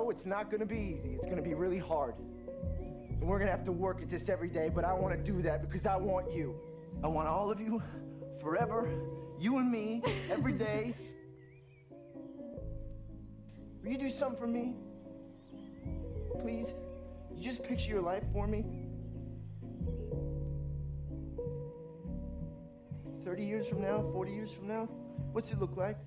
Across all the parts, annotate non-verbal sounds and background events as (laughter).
So it's not gonna be easy. It's gonna be really hard. And we're gonna have to work at this every day, but I wanna do that because I want you. I want all of you forever, you and me, (laughs) every day. Will you do something for me? Please? You just picture your life for me? 30 years from now, 40 years from now? What's it look like?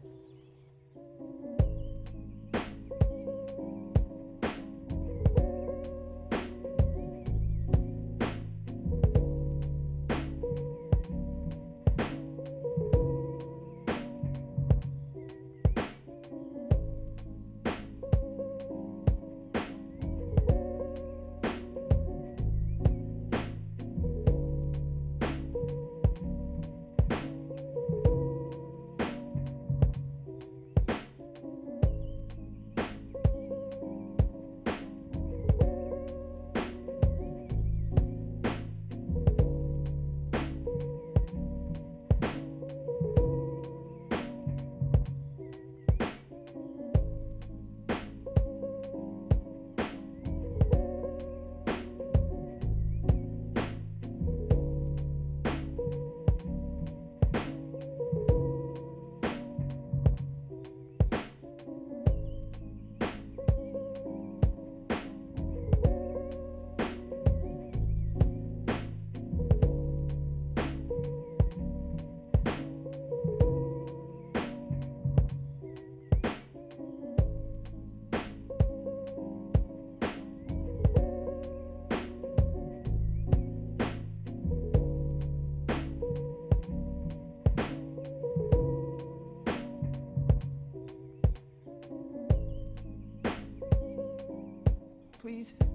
Please?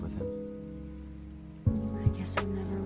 With him? I guess I'll never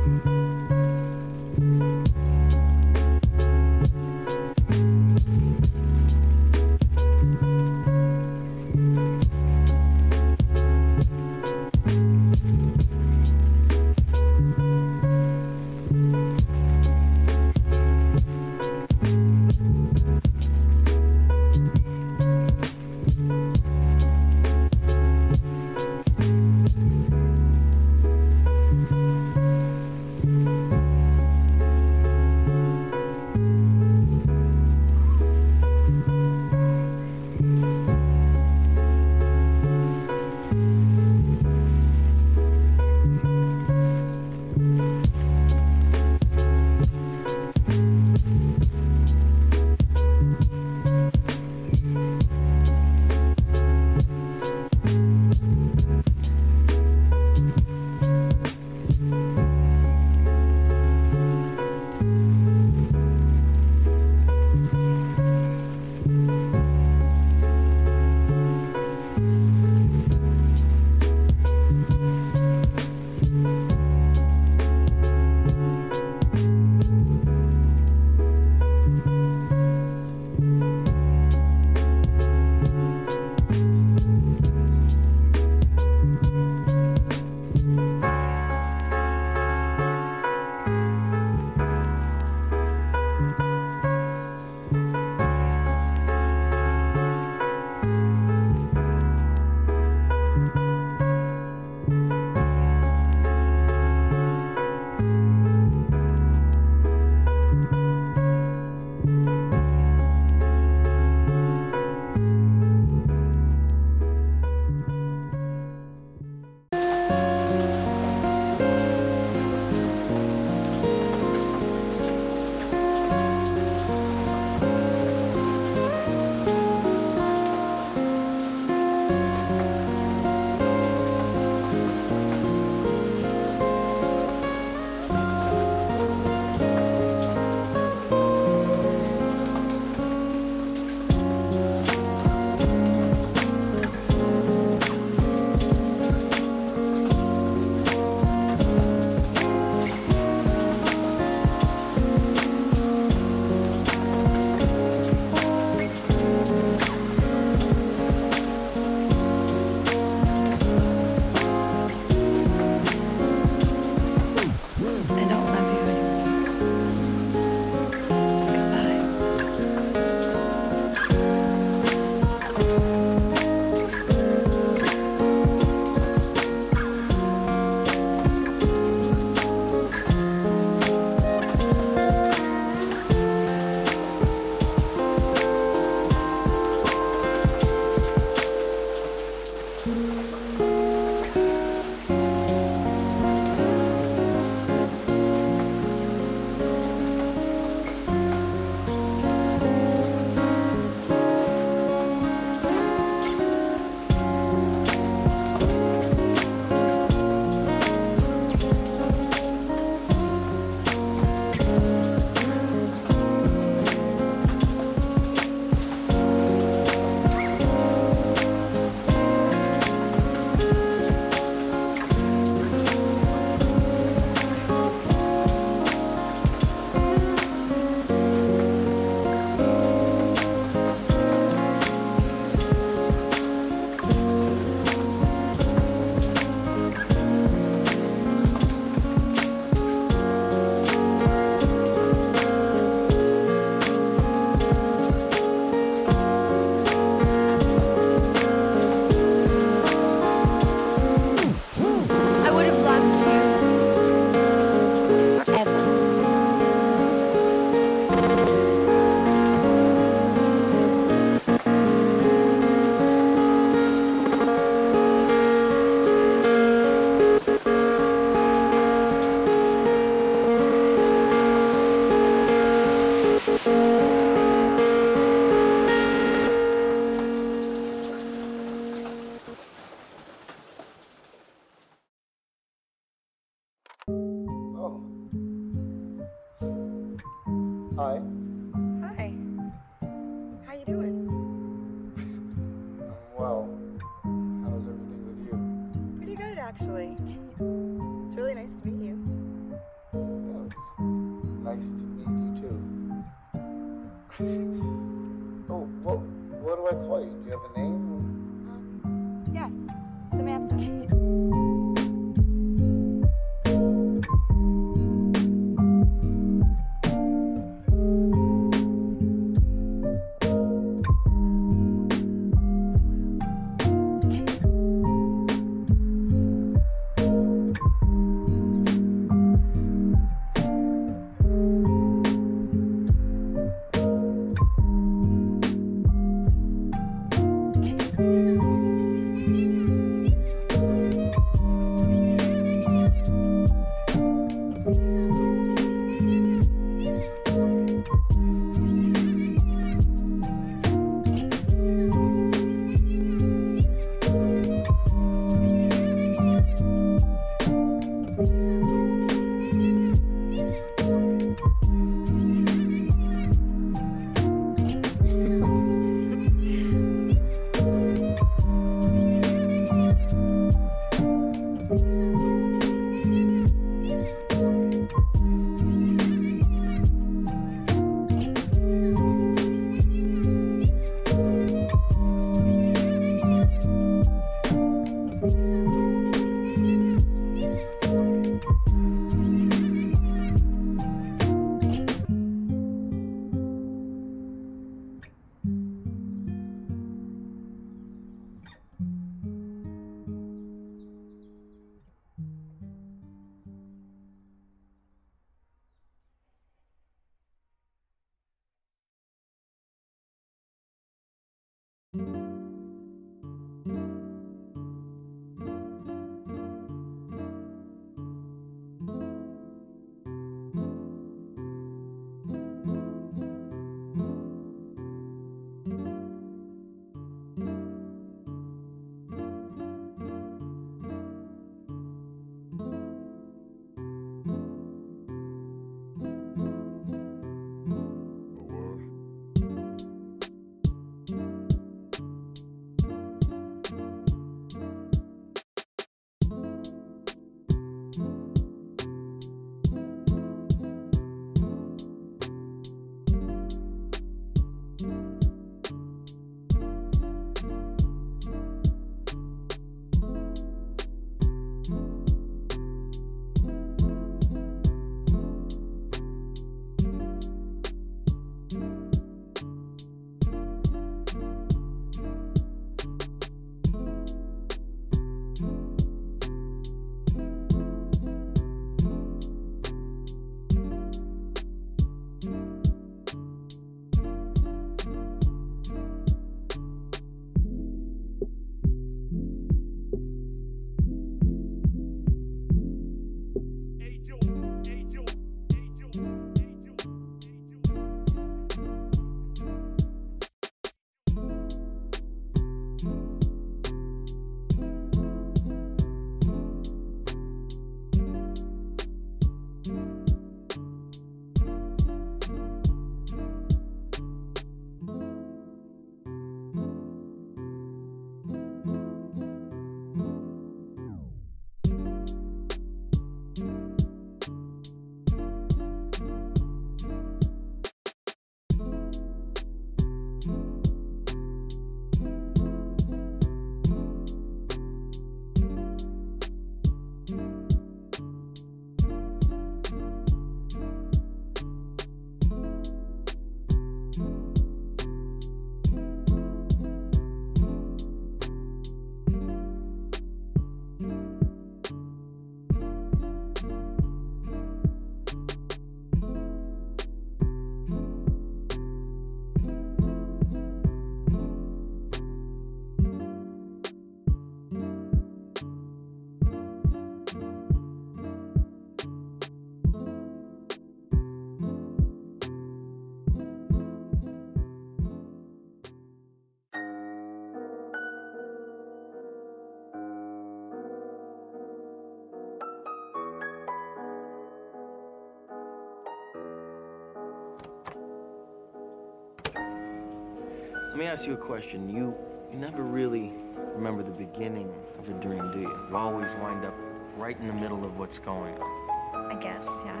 Let me ask you a question. You you never really remember the beginning of a dream, do you? You always wind up right in the middle of what's going on. I guess, yeah.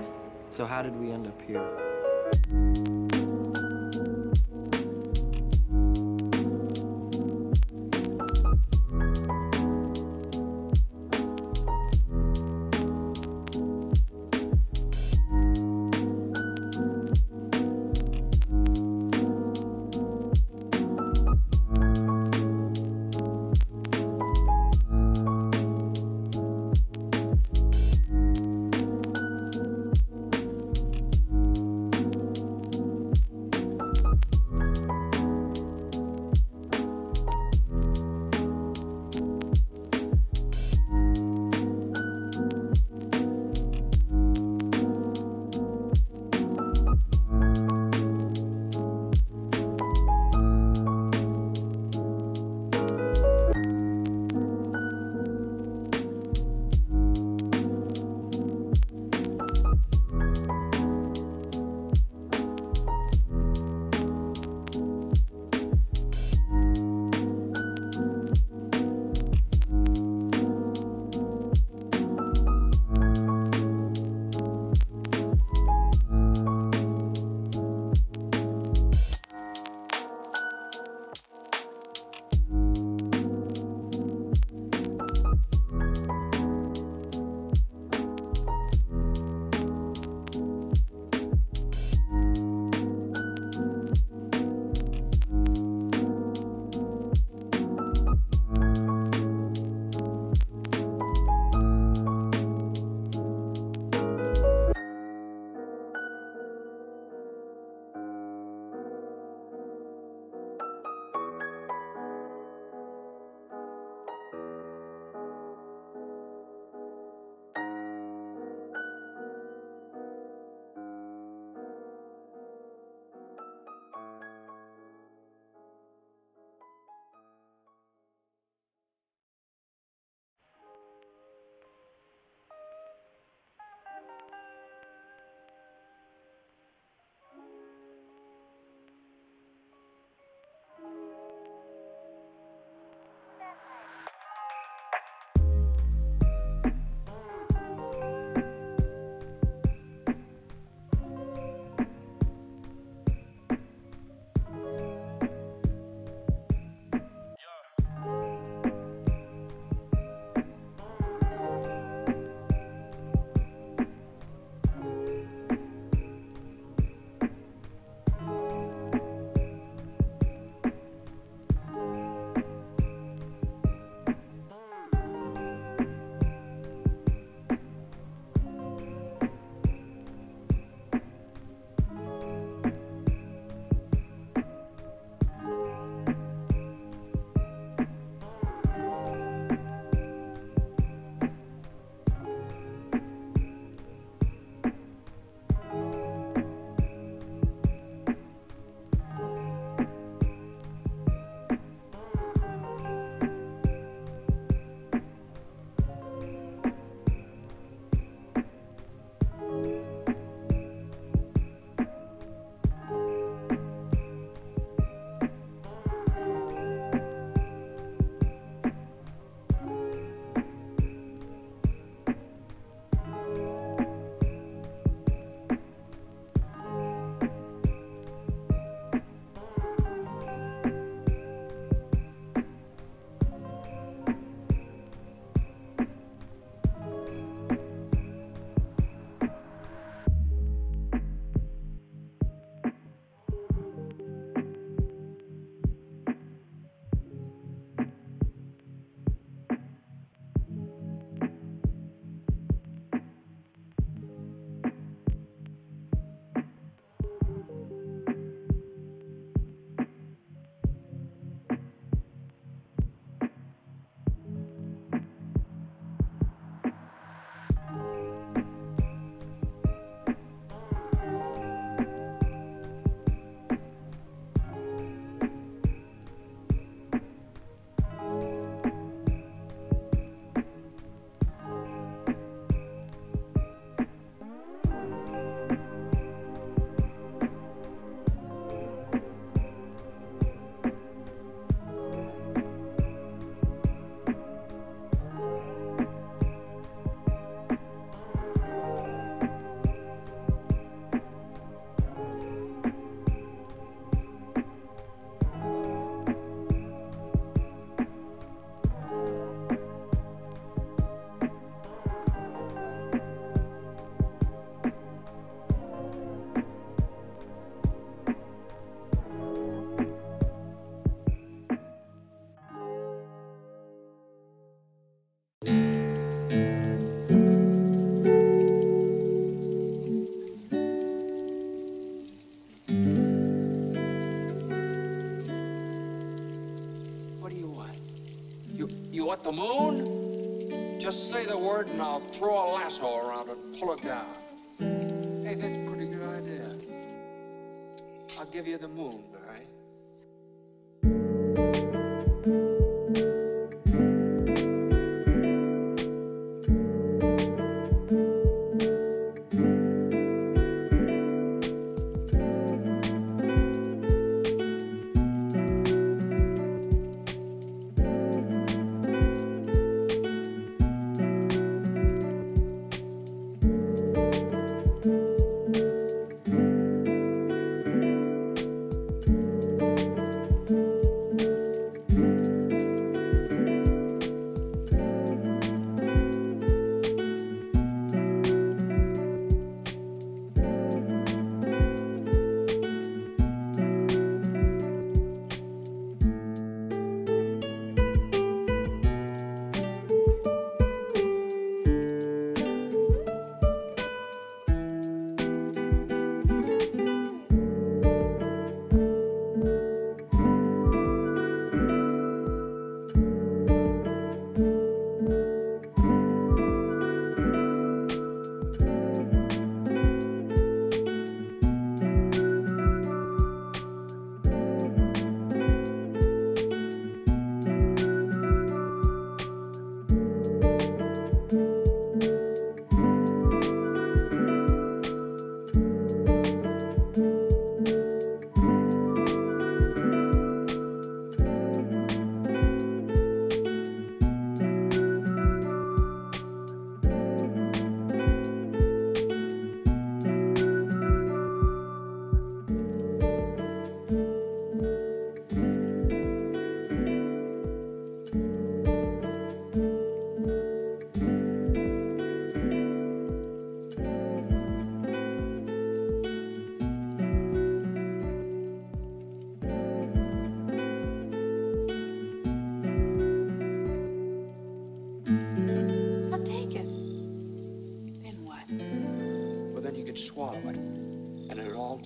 So how did we end up here? You the moon? Just say the word and I'll throw a lasso around it and pull it down. Hey, that's a pretty good idea. I'll give you the moon,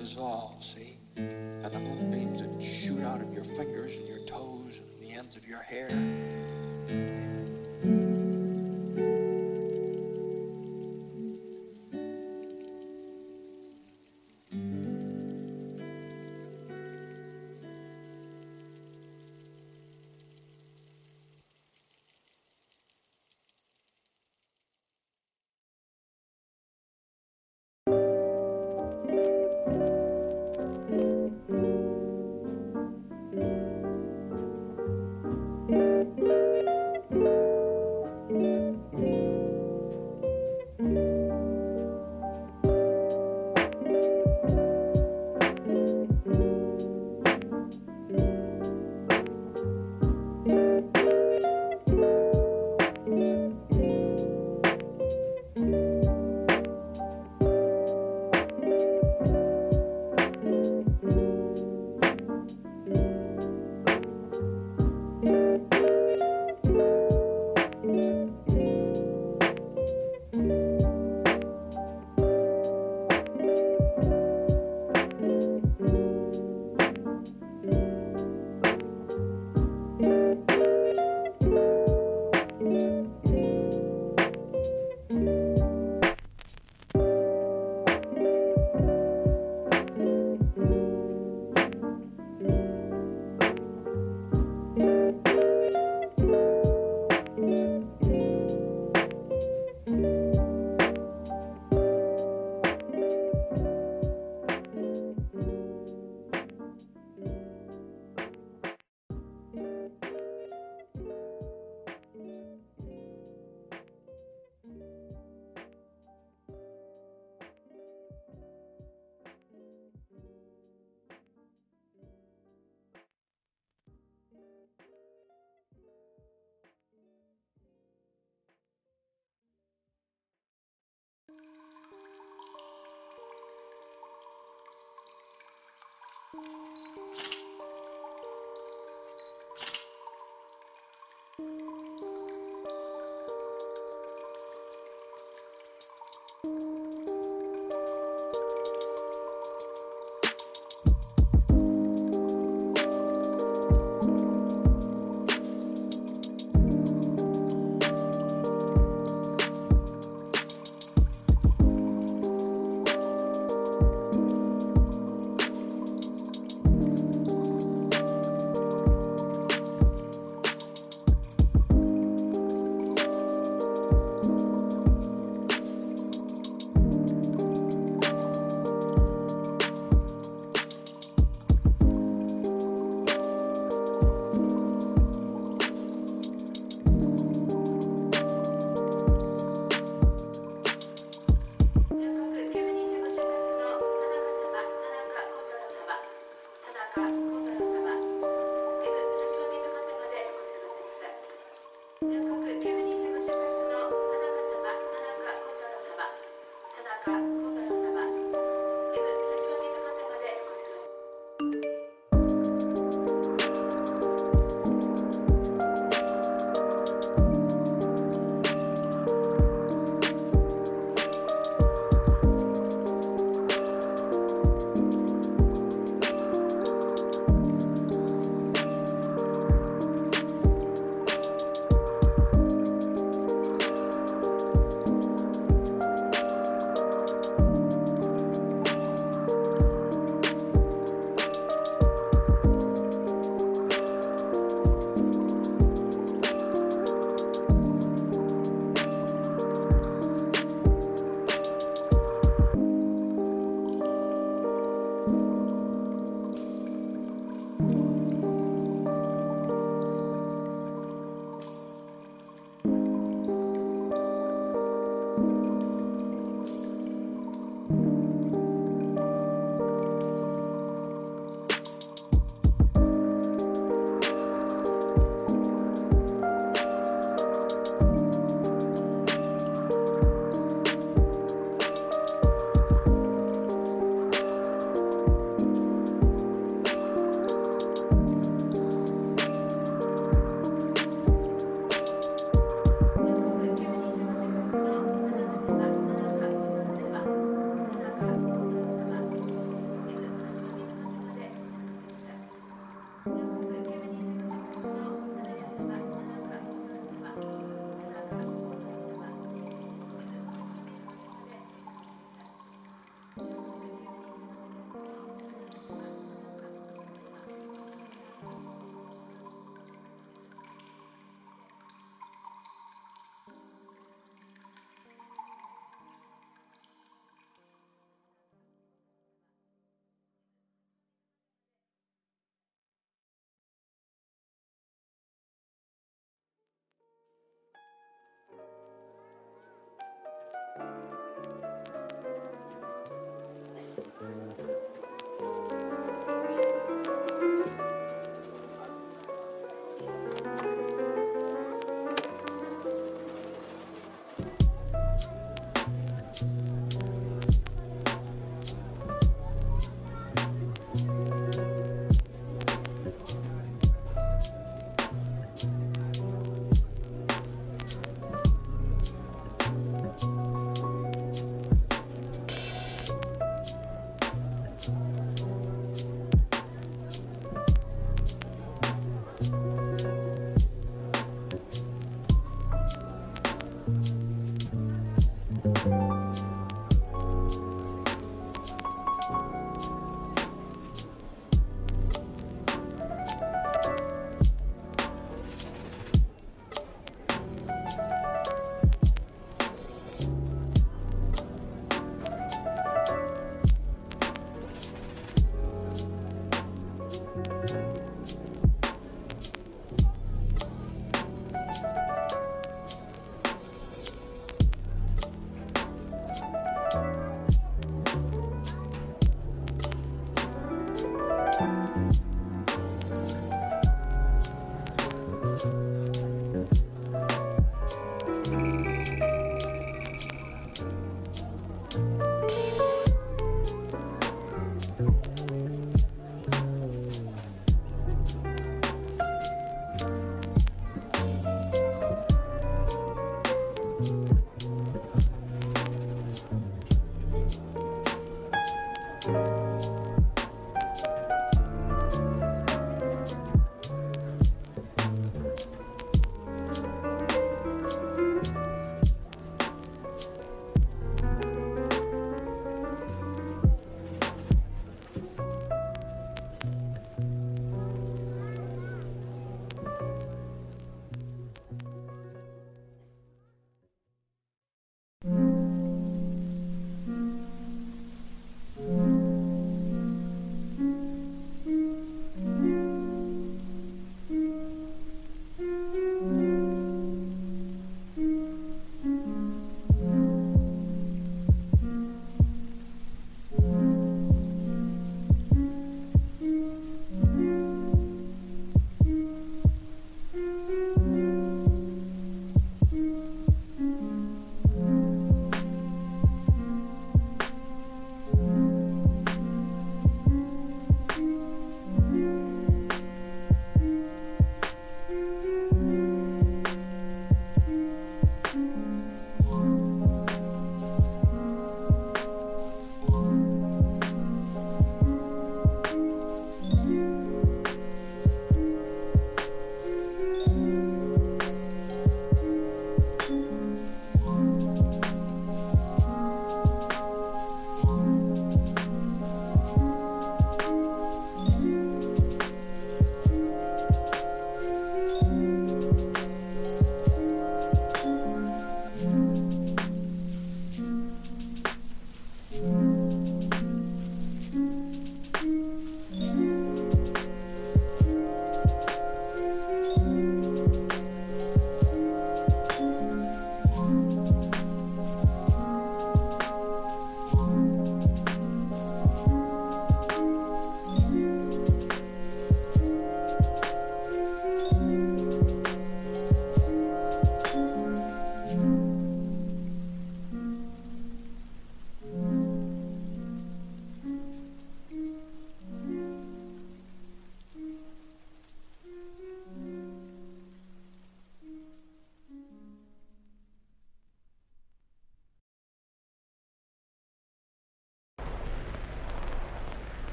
dissolve, see? And the moonbeams that shoot out of your fingers and your toes and the ends of your hair. Música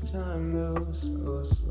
Does time move so slowly?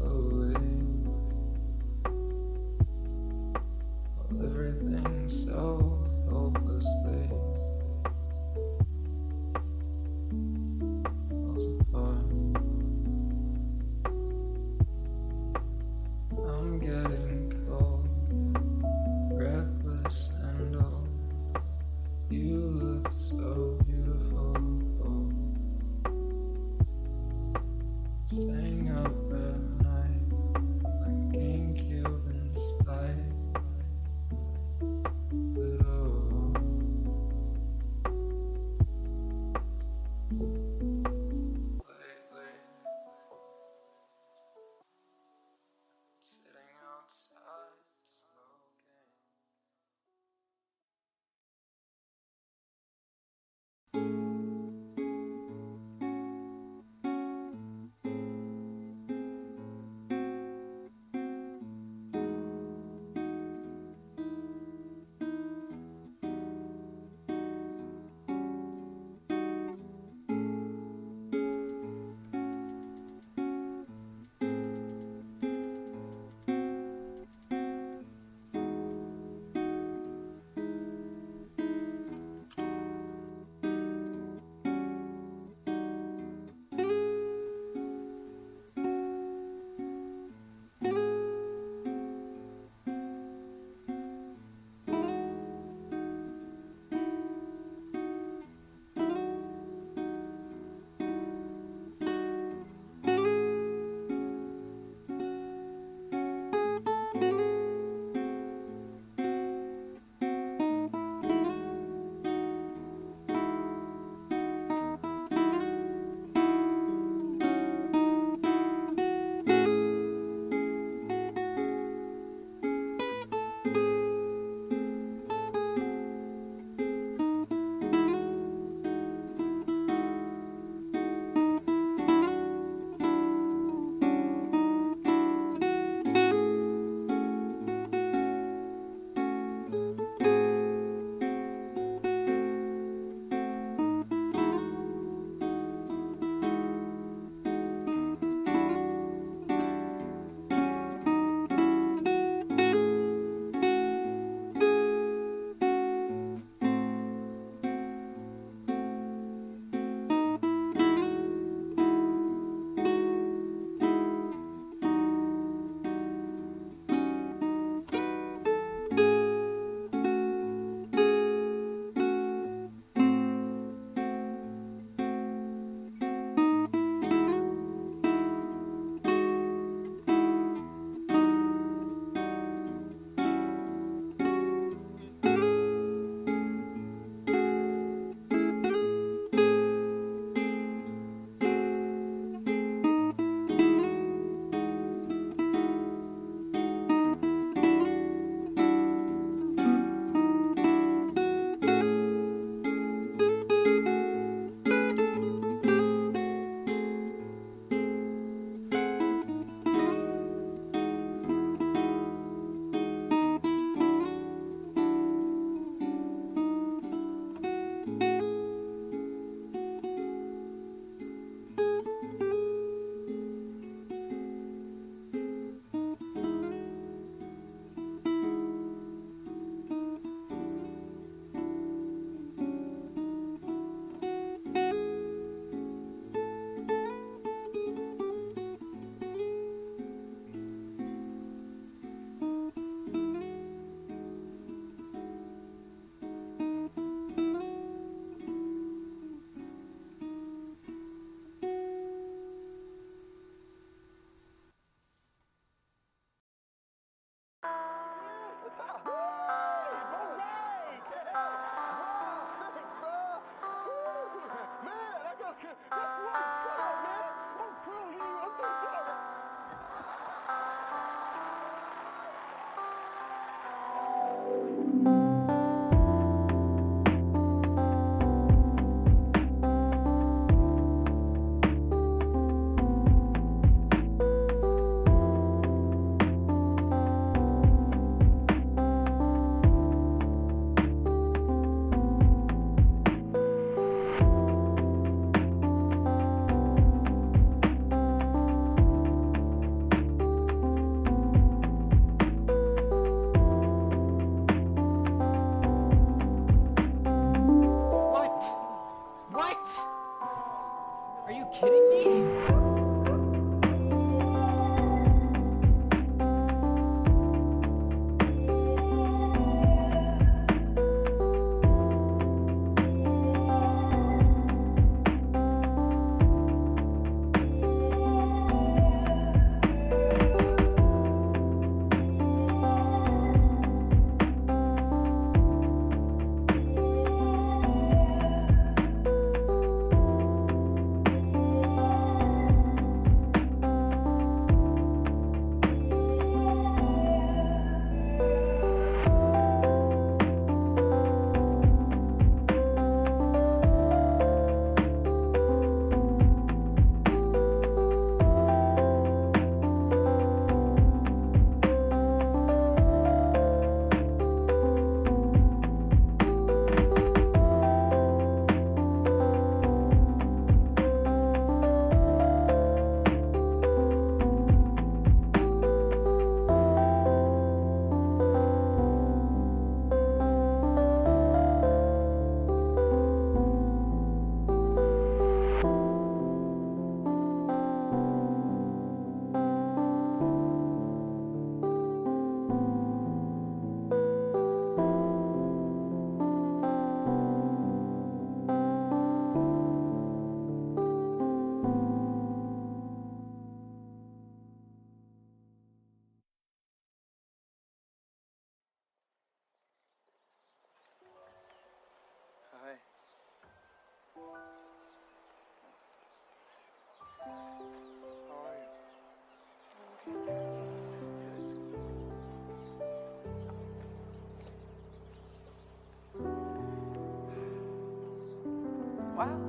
Wow,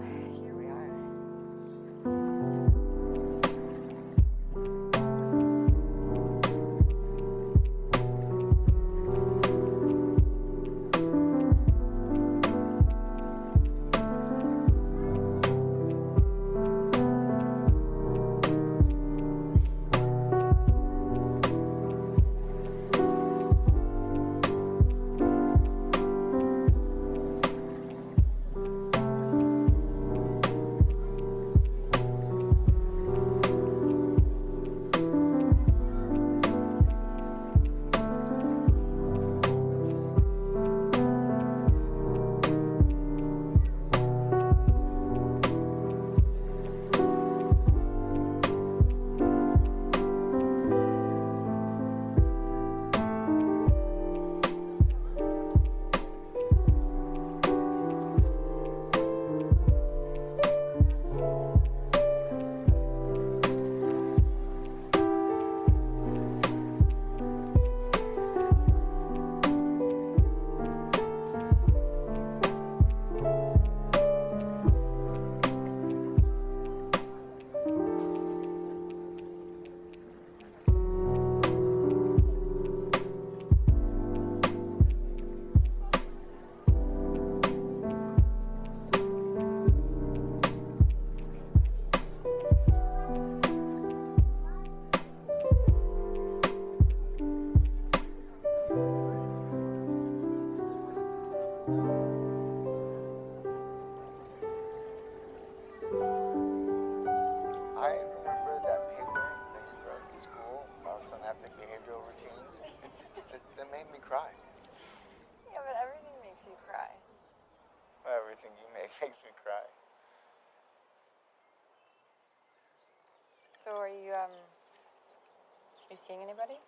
So are you um you seeing anybody?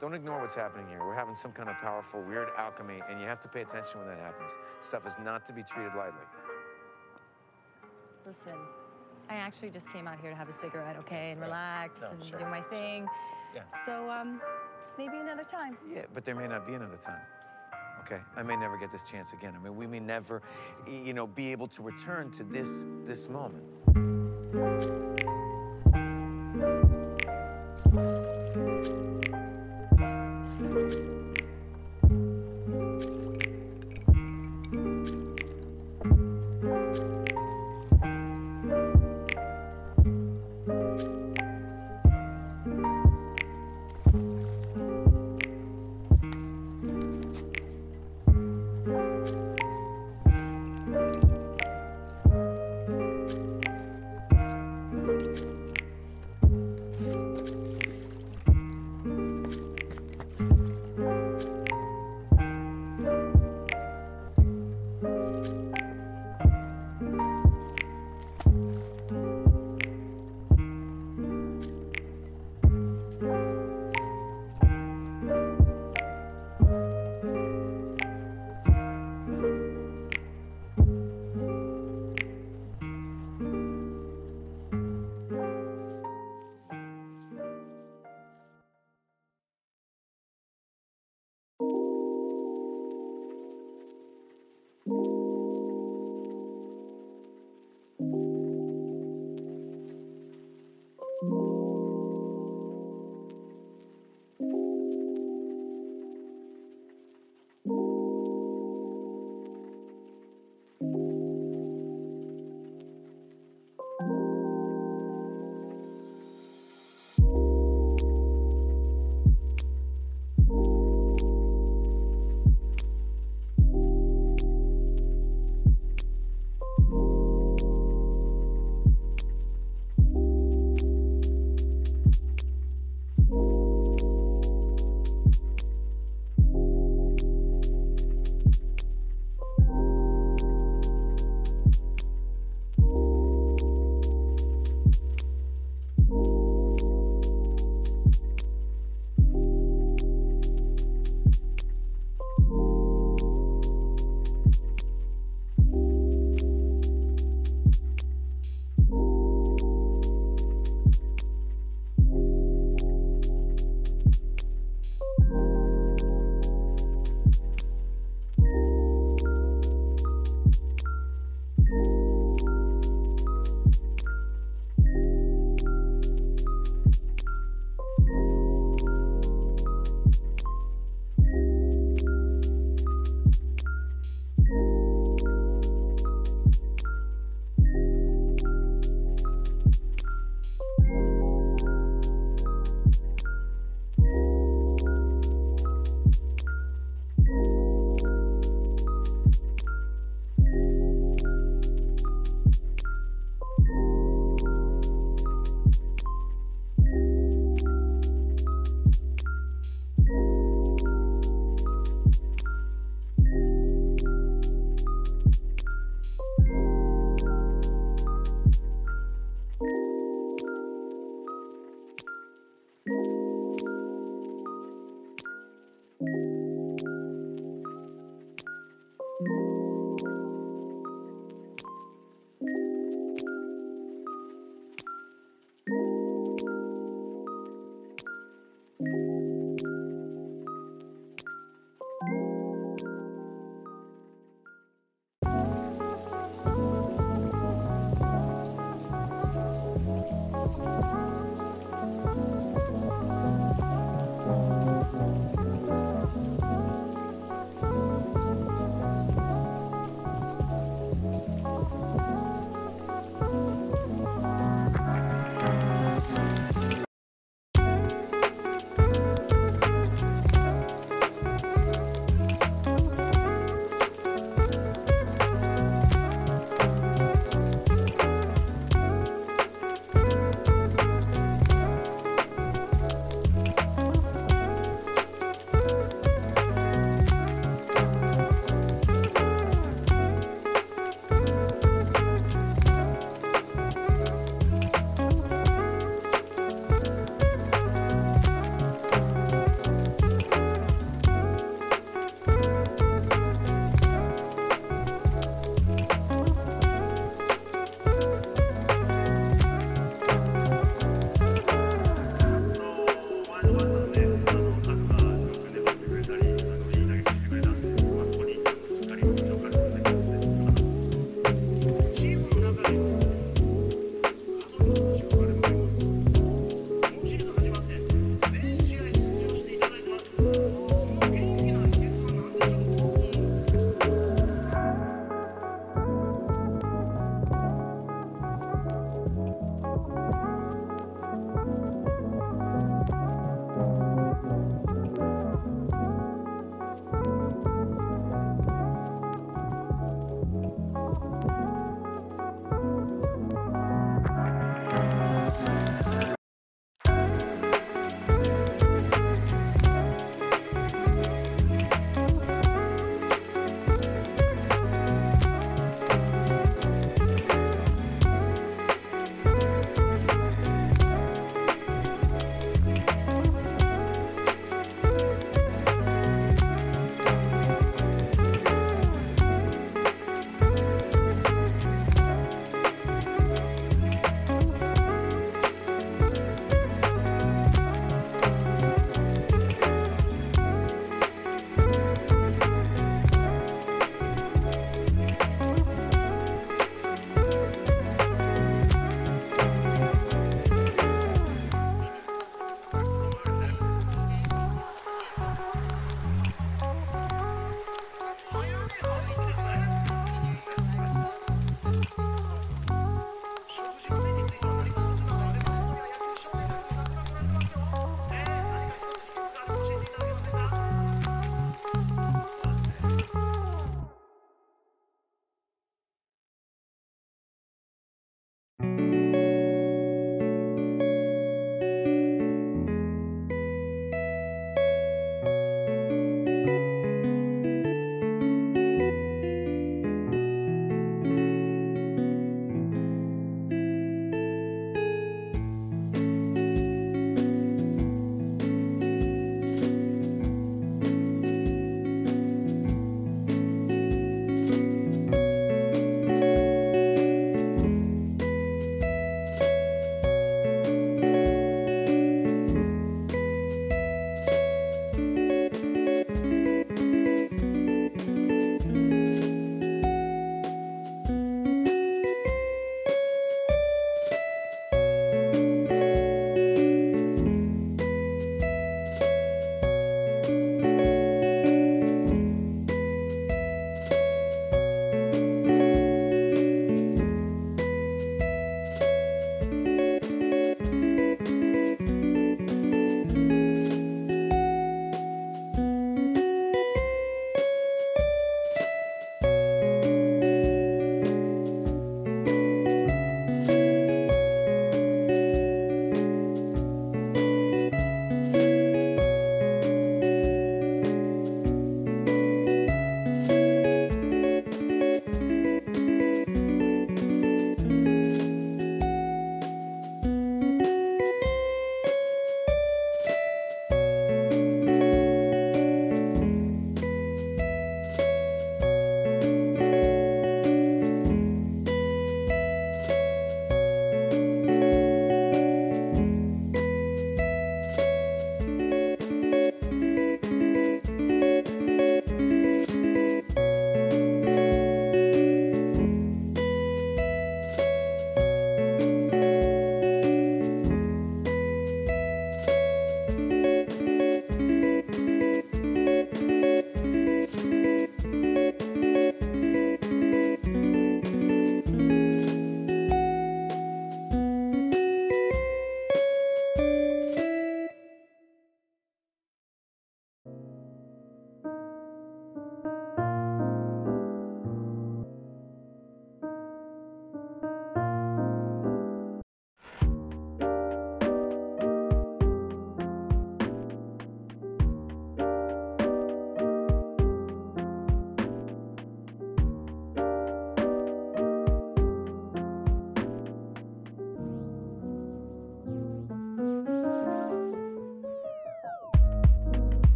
Don't ignore what's happening here. We're having some kind of powerful, weird alchemy, and you have to pay attention when that happens. Stuff is not to be treated lightly. Listen, I actually just came out here to have a cigarette, okay, and relax No, and sure, do my thing. Yeah. So, um, maybe another time. Yeah, but there may not be another time. Okay, I may never get this chance again. I mean, we may never, you know, be able to return to this this moment.